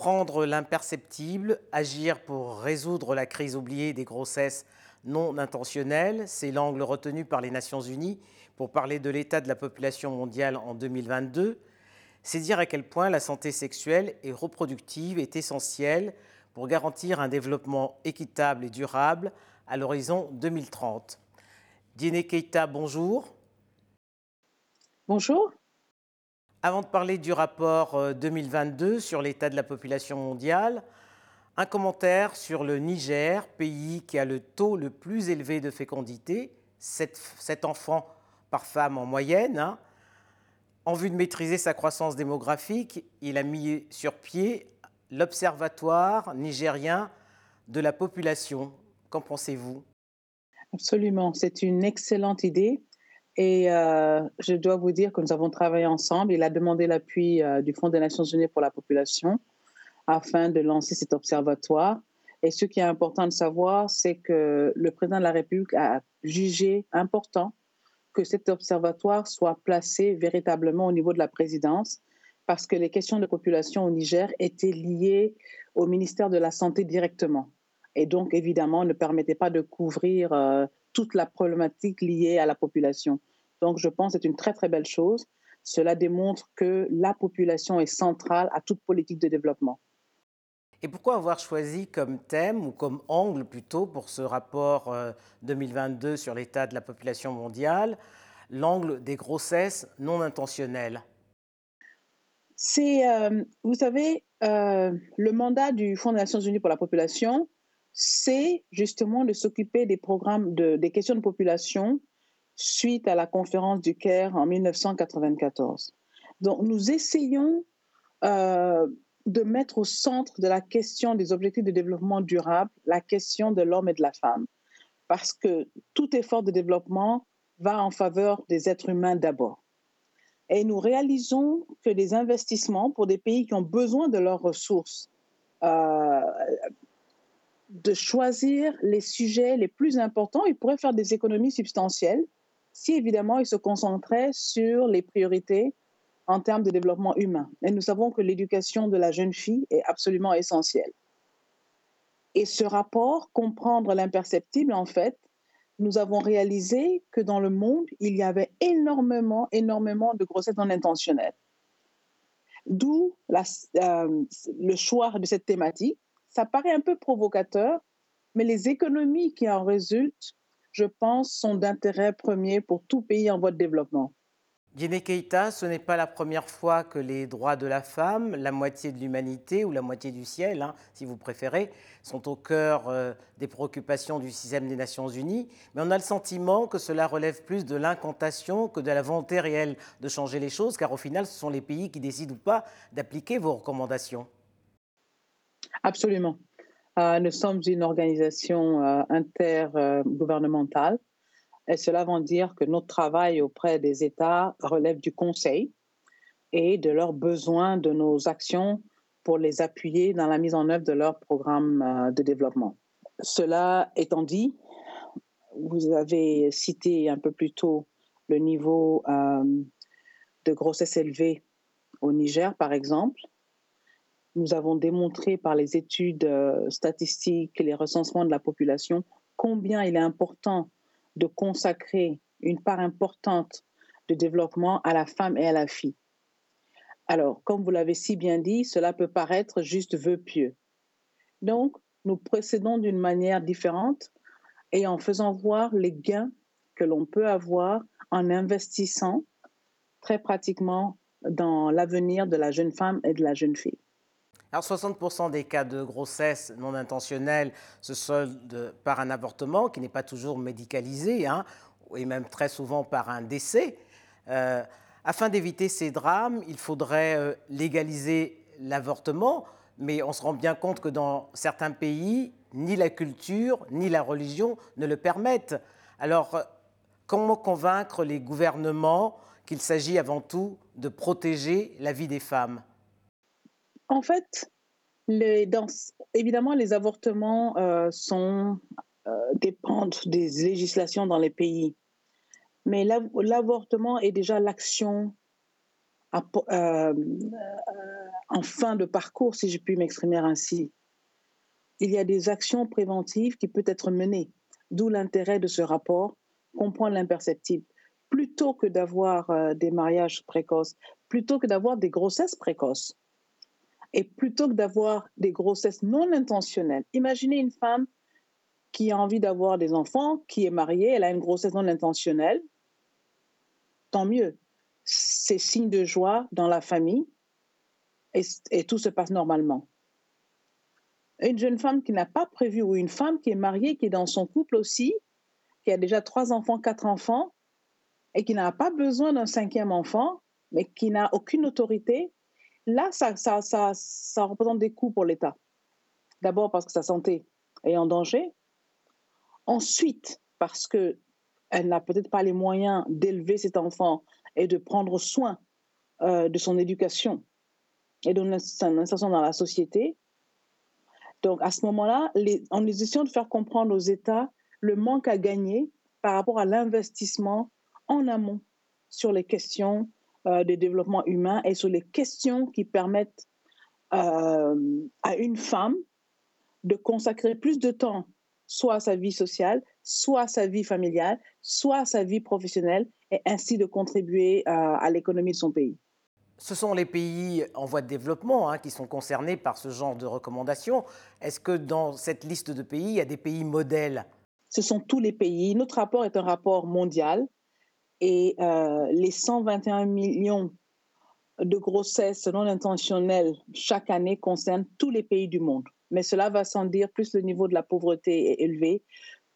Comprendre l'imperceptible, agir pour résoudre la crise oubliée des grossesses non intentionnelles, c'est l'angle retenu par les Nations Unies pour parler de l'état de la population mondiale en 2022. C'est dire à quel point la santé sexuelle et reproductive est essentielle pour garantir un développement équitable et durable à l'horizon 2030. Diene Keita, bonjour. Bonjour. Avant de parler du rapport 2022 euh, sur l'état de la population mondiale, un commentaire sur le Niger, pays qui a le taux le plus élevé de fécondité, 7, enfants par femme en moyenne. Hein. En vue de maîtriser sa croissance démographique, il a mis sur pied l'Observatoire nigérien de la population. Qu'en pensez-vous? Absolument, c'est une excellente idée. Et euh, je dois vous dire que nous avons travaillé ensemble. Il a demandé l'appui euh, du Fonds des Nations Unies pour la population afin de lancer cet observatoire. Et ce qui est important de savoir, c'est que le président de la République a jugé important que cet observatoire soit placé véritablement au niveau de la présidence, parce que les questions de population au Niger étaient liées au ministère de la Santé directement. Et donc, évidemment, ne permettaient pas de couvrir euh, toute la problématique liée à la population. Donc, je pense que c'est une très, très belle chose. Cela démontre que la population est centrale à toute politique de développement. Et pourquoi avoir choisi comme thème ou comme angle plutôt pour ce rapport 2022 euh, sur l'état de la population mondiale l'angle des grossesses non intentionnelles? C'est, euh, vous savez, euh, le mandat du Fonds des Nations Unies pour la population, c'est justement de s'occuper des programmes de, des questions de population suite à la conférence du Caire en 1994. Donc, nous essayons de mettre au centre de la question des objectifs de développement durable la question de l'homme et de la femme. Parce que tout effort de développement va en faveur des êtres humains d'abord. Et nous réalisons que les investissements pour des pays qui ont besoin de leurs ressources, euh, de choisir les sujets les plus importants, ils pourraient faire des économies substantielles si évidemment ils se concentraient sur les priorités en termes de développement humain. Et nous savons que l'éducation de la jeune fille est absolument essentielle. Et ce rapport, comprendre l'imperceptible, en fait, nous avons réalisé que dans le monde, il y avait énormément, énormément de grossesses non intentionnelles. D'où euh, le choix de cette thématique. Ça paraît un peu provocateur, mais les économies qui en résultent, je pense, sont d'intérêt premier pour tout pays en voie de développement. Guinée Keita, ce n'est pas la première fois que les droits de la femme, la moitié de l'humanité ou la moitié du ciel, hein, si vous préférez, sont au cœur euh, des préoccupations du système des Nations Unies. Mais on a le sentiment que cela relève plus de l'incantation que de la volonté réelle de changer les choses, car au final, ce sont les pays qui décident ou pas d'appliquer vos recommandations. Absolument. Euh, nous sommes une organisation euh, intergouvernementale et cela veut dire que notre travail auprès des États relève du Conseil et de leurs besoins de nos actions pour les appuyer dans la mise en œuvre de leurs programmes euh, de développement. Cela étant dit, vous avez cité un peu plus tôt le niveau de grossesse élevée au Niger, par exemple. Nous avons démontré par les études euh, statistiques et les recensements de la population combien il est important de consacrer une part importante de développement à la femme et à la fille. Alors, comme vous l'avez si bien dit, cela peut paraître juste vœu pieux. Donc, nous procédons d'une manière différente et en faisant voir les gains que l'on peut avoir en investissant très pratiquement dans l'avenir de la jeune femme et de la jeune fille. Alors 60% des cas de grossesse non intentionnelle se soldent par un avortement qui n'est pas toujours médicalisé, hein, et même très souvent par un décès. Euh, afin d'éviter ces drames, il faudrait euh, légaliser l'avortement, mais on se rend bien compte que dans certains pays, ni la culture ni la religion ne le permettent. Alors, comment convaincre les gouvernements qu'il s'agit avant tout de protéger la vie des femmes? En fait, évidemment, les avortements euh, sont, euh, dépendent des législations dans les pays. Mais l'avortement est déjà l'action euh, en fin de parcours, si je puis m'exprimer ainsi. Il y a des actions préventives qui peuvent être menées, d'où l'intérêt de ce rapport, comprendre l'imperceptible. Plutôt que d'avoir des mariages précoces, plutôt que d'avoir des grossesses précoces, et plutôt que d'avoir des grossesses non intentionnelles. Imaginez une femme qui a envie d'avoir des enfants, qui est mariée, elle a une grossesse non intentionnelle, tant mieux. C'est signe de joie dans la famille et, tout se passe normalement. Une jeune femme qui n'a pas prévu, ou une femme qui est mariée, qui est dans son couple aussi, qui a déjà trois enfants, quatre enfants, et qui n'a pas besoin d'un cinquième enfant, mais qui n'a aucune autorité, là, ça, ça, ça, représente des coûts pour l'État. D'abord parce que sa santé est en danger. Ensuite, parce que elle n'a peut-être pas les moyens d'élever cet enfant et de prendre soin euh, de son éducation et de son insertion dans la société. Donc, à ce moment-là, en essayant de faire comprendre aux États le manque à gagner par rapport à l'investissement en amont sur les questions euh, de développement humain et sur les questions qui permettent euh, à une femme de consacrer plus de temps soit à sa vie sociale, soit à sa vie familiale, soit à sa vie professionnelle, et ainsi de contribuer euh, à, l'économie de son pays. Ce sont les pays en voie de développement hein, qui sont concernés par ce genre de recommandations. Est-ce que dans cette liste de pays, il y a des pays modèles? Ce sont tous les pays. Notre rapport est un rapport mondial et euh, les 121 millions de grossesses non intentionnelles chaque année concernent tous les pays du monde mais cela va sans dire, plus le niveau de la pauvreté est élevé,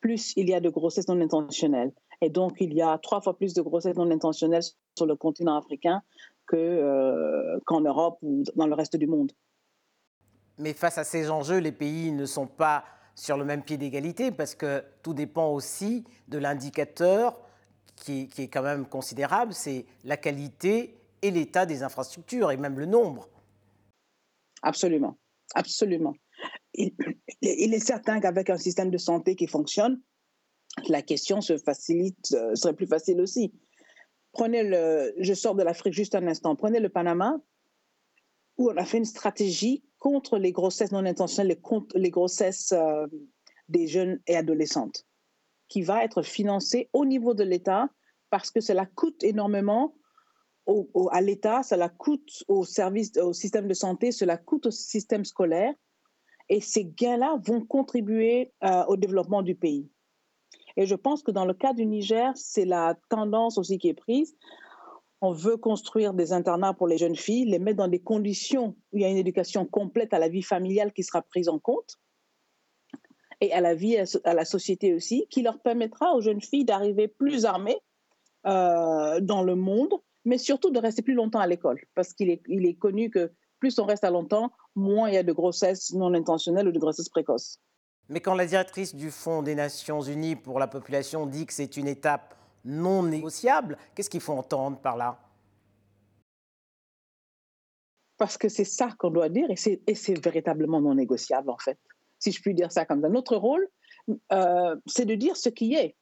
plus il y a de grossesses non intentionnelles. Et donc, il y a trois fois plus de grossesses non intentionnelles sur le continent africain euh, qu'en Europe ou dans le reste du monde. Mais face à ces enjeux, les pays ne sont pas sur le même pied d'égalité parce que tout dépend aussi de l'indicateur qui, est quand même considérable, c'est la qualité et l'état des infrastructures et même le nombre. Absolument, absolument il, est certain qu'avec un système de santé qui fonctionne, la question se facilite, euh, serait plus facile aussi. Prenez le, je sors de l'Afrique juste un instant, prenez le Panama, où on a fait une stratégie contre les grossesses non intentionnelles, les, les grossesses euh, des jeunes et adolescentes, qui va être financée au niveau de l'État parce que cela coûte énormément à l'État, cela coûte au service, au système de santé, cela coûte au système scolaire et ces gains-là vont contribuer euh, au développement du pays. Et je pense que dans le cas du Niger, c'est la tendance aussi qui est prise. On veut construire des internats pour les jeunes filles, les mettre dans des conditions où il y a une éducation complète à la vie familiale qui sera prise en compte et à la vie, à la société aussi, qui leur permettra aux jeunes filles d'arriver plus armées euh, dans le monde, mais surtout de rester plus longtemps à l'école, parce qu'il est, il est connu que plus on reste à longtemps, moins il y a de grossesses non intentionnelles ou de grossesses précoces. Mais quand la directrice du Fonds des Nations Unies pour la population dit que c'est une étape non négociable, qu'est-ce qu'il faut entendre par là? Parce que c'est ça qu'on doit dire et c'est véritablement non négociable en fait, si je puis dire ça comme ça. Notre rôle, euh, c'est de dire ce qui est.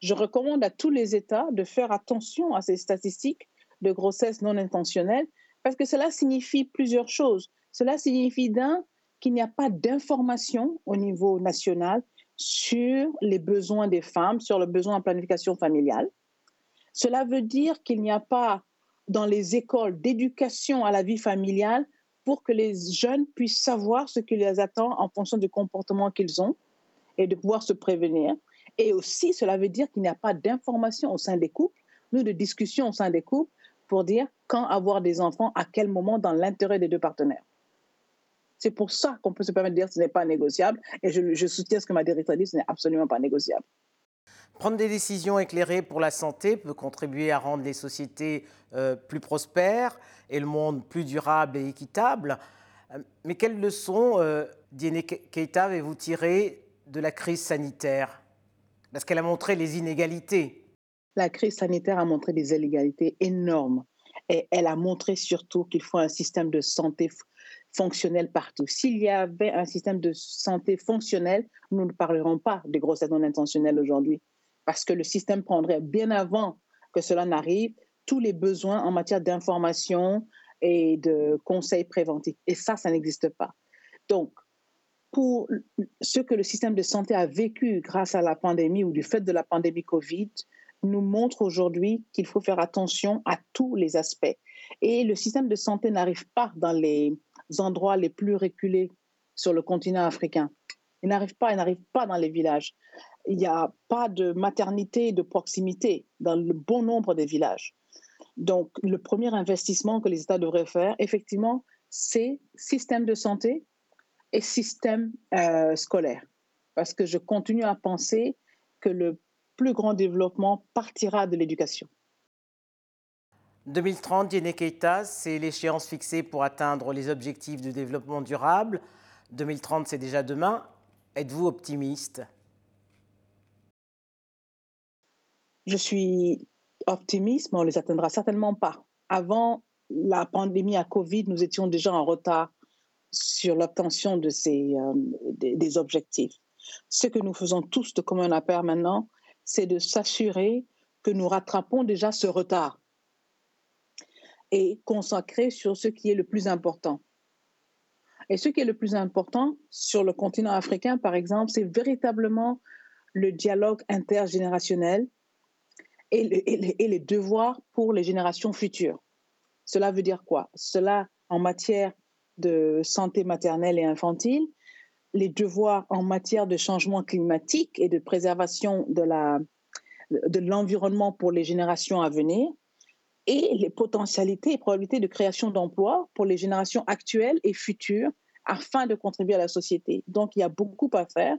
Je recommande à tous les États de faire attention à ces statistiques de grossesse non intentionnelle parce que cela signifie plusieurs choses. Cela signifie d'un, qu'il n'y a pas d'information au niveau national sur les besoins des femmes, sur le besoin en planification familiale. Cela veut dire qu'il n'y a pas dans les écoles d'éducation à la vie familiale pour que les jeunes puissent savoir ce qui les attend en fonction du comportement qu'ils ont et de pouvoir se prévenir. Et aussi, cela veut dire qu'il n'y a pas d'information au sein des couples, nous de discussion au sein des couples pour dire quand avoir des enfants, à quel moment dans l'intérêt des deux partenaires. C'est pour ça qu'on peut se permettre de dire que ce n'est pas négociable. Et je, soutiens ce que ma directrice dit, ce n'est absolument pas négociable. Prendre des décisions éclairées pour la santé peut contribuer à rendre les sociétés euh, plus prospères et le monde plus durable et équitable. Euh, mais quelles leçons, euh, Diene Keita, avez-vous tirées de la crise sanitaire? Parce qu'elle a montré les inégalités la crise sanitaire a montré des inégalités énormes et elle a montré surtout qu'il faut un système de santé fonctionnel partout. S'il y avait un système de santé fonctionnel, nous ne parlerons pas de grossesse non intentionnelle aujourd'hui parce que le système prendrait bien avant que cela n'arrive tous les besoins en matière d'information et de conseils préventifs. Et ça, ça n'existe pas. Donc, pour ce que le système de santé a vécu grâce à la pandémie ou du fait de la pandémie Covid, nous montre aujourd'hui qu'il faut faire attention à tous les aspects. Et le système de santé n'arrive pas dans les endroits les plus reculés sur le continent africain. Il n'arrive pas, il n'arrive pas dans les villages. Il n'y a pas de maternité de proximité dans le bon nombre des villages. Donc, le premier investissement que les États devraient faire, effectivement, c'est système de santé et système euh, scolaire. Parce que je continue à penser que le plus grand développement partira de l'éducation. 2030, Diene Keita, c'est l'échéance fixée pour atteindre les objectifs de développement durable. 2030, c'est déjà demain. Êtes-vous optimiste? Je suis optimiste, mais on ne les atteindra certainement pas. Avant la pandémie à Covid, nous étions déjà en retard sur l'obtention de ces, euh, des, objectifs. Ce que nous faisons tous de commun appel maintenant, c'est de s'assurer que nous rattrapons déjà ce retard et consacrer sur ce qui est le plus important. Et ce qui est le plus important sur le continent africain, par exemple, c'est véritablement le dialogue intergénérationnel et, les devoirs pour les générations futures. Cela veut dire quoi? Cela en matière de santé maternelle et infantile, les devoirs en matière de changement climatique et de préservation de, la, de l'environnement pour les générations à venir, et les potentialités et probabilités de création d'emplois pour les générations actuelles et futures afin de contribuer à la société. Donc, il y a beaucoup à faire.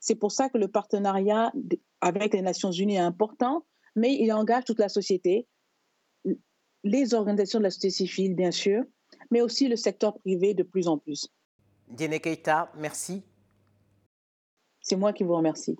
C'est pour ça que le partenariat avec les Nations Unies est important, mais il engage toute la société, les organisations de la société civile, bien sûr, mais aussi le secteur privé de plus en plus. Diene Keita, merci. C'est moi qui vous remercie.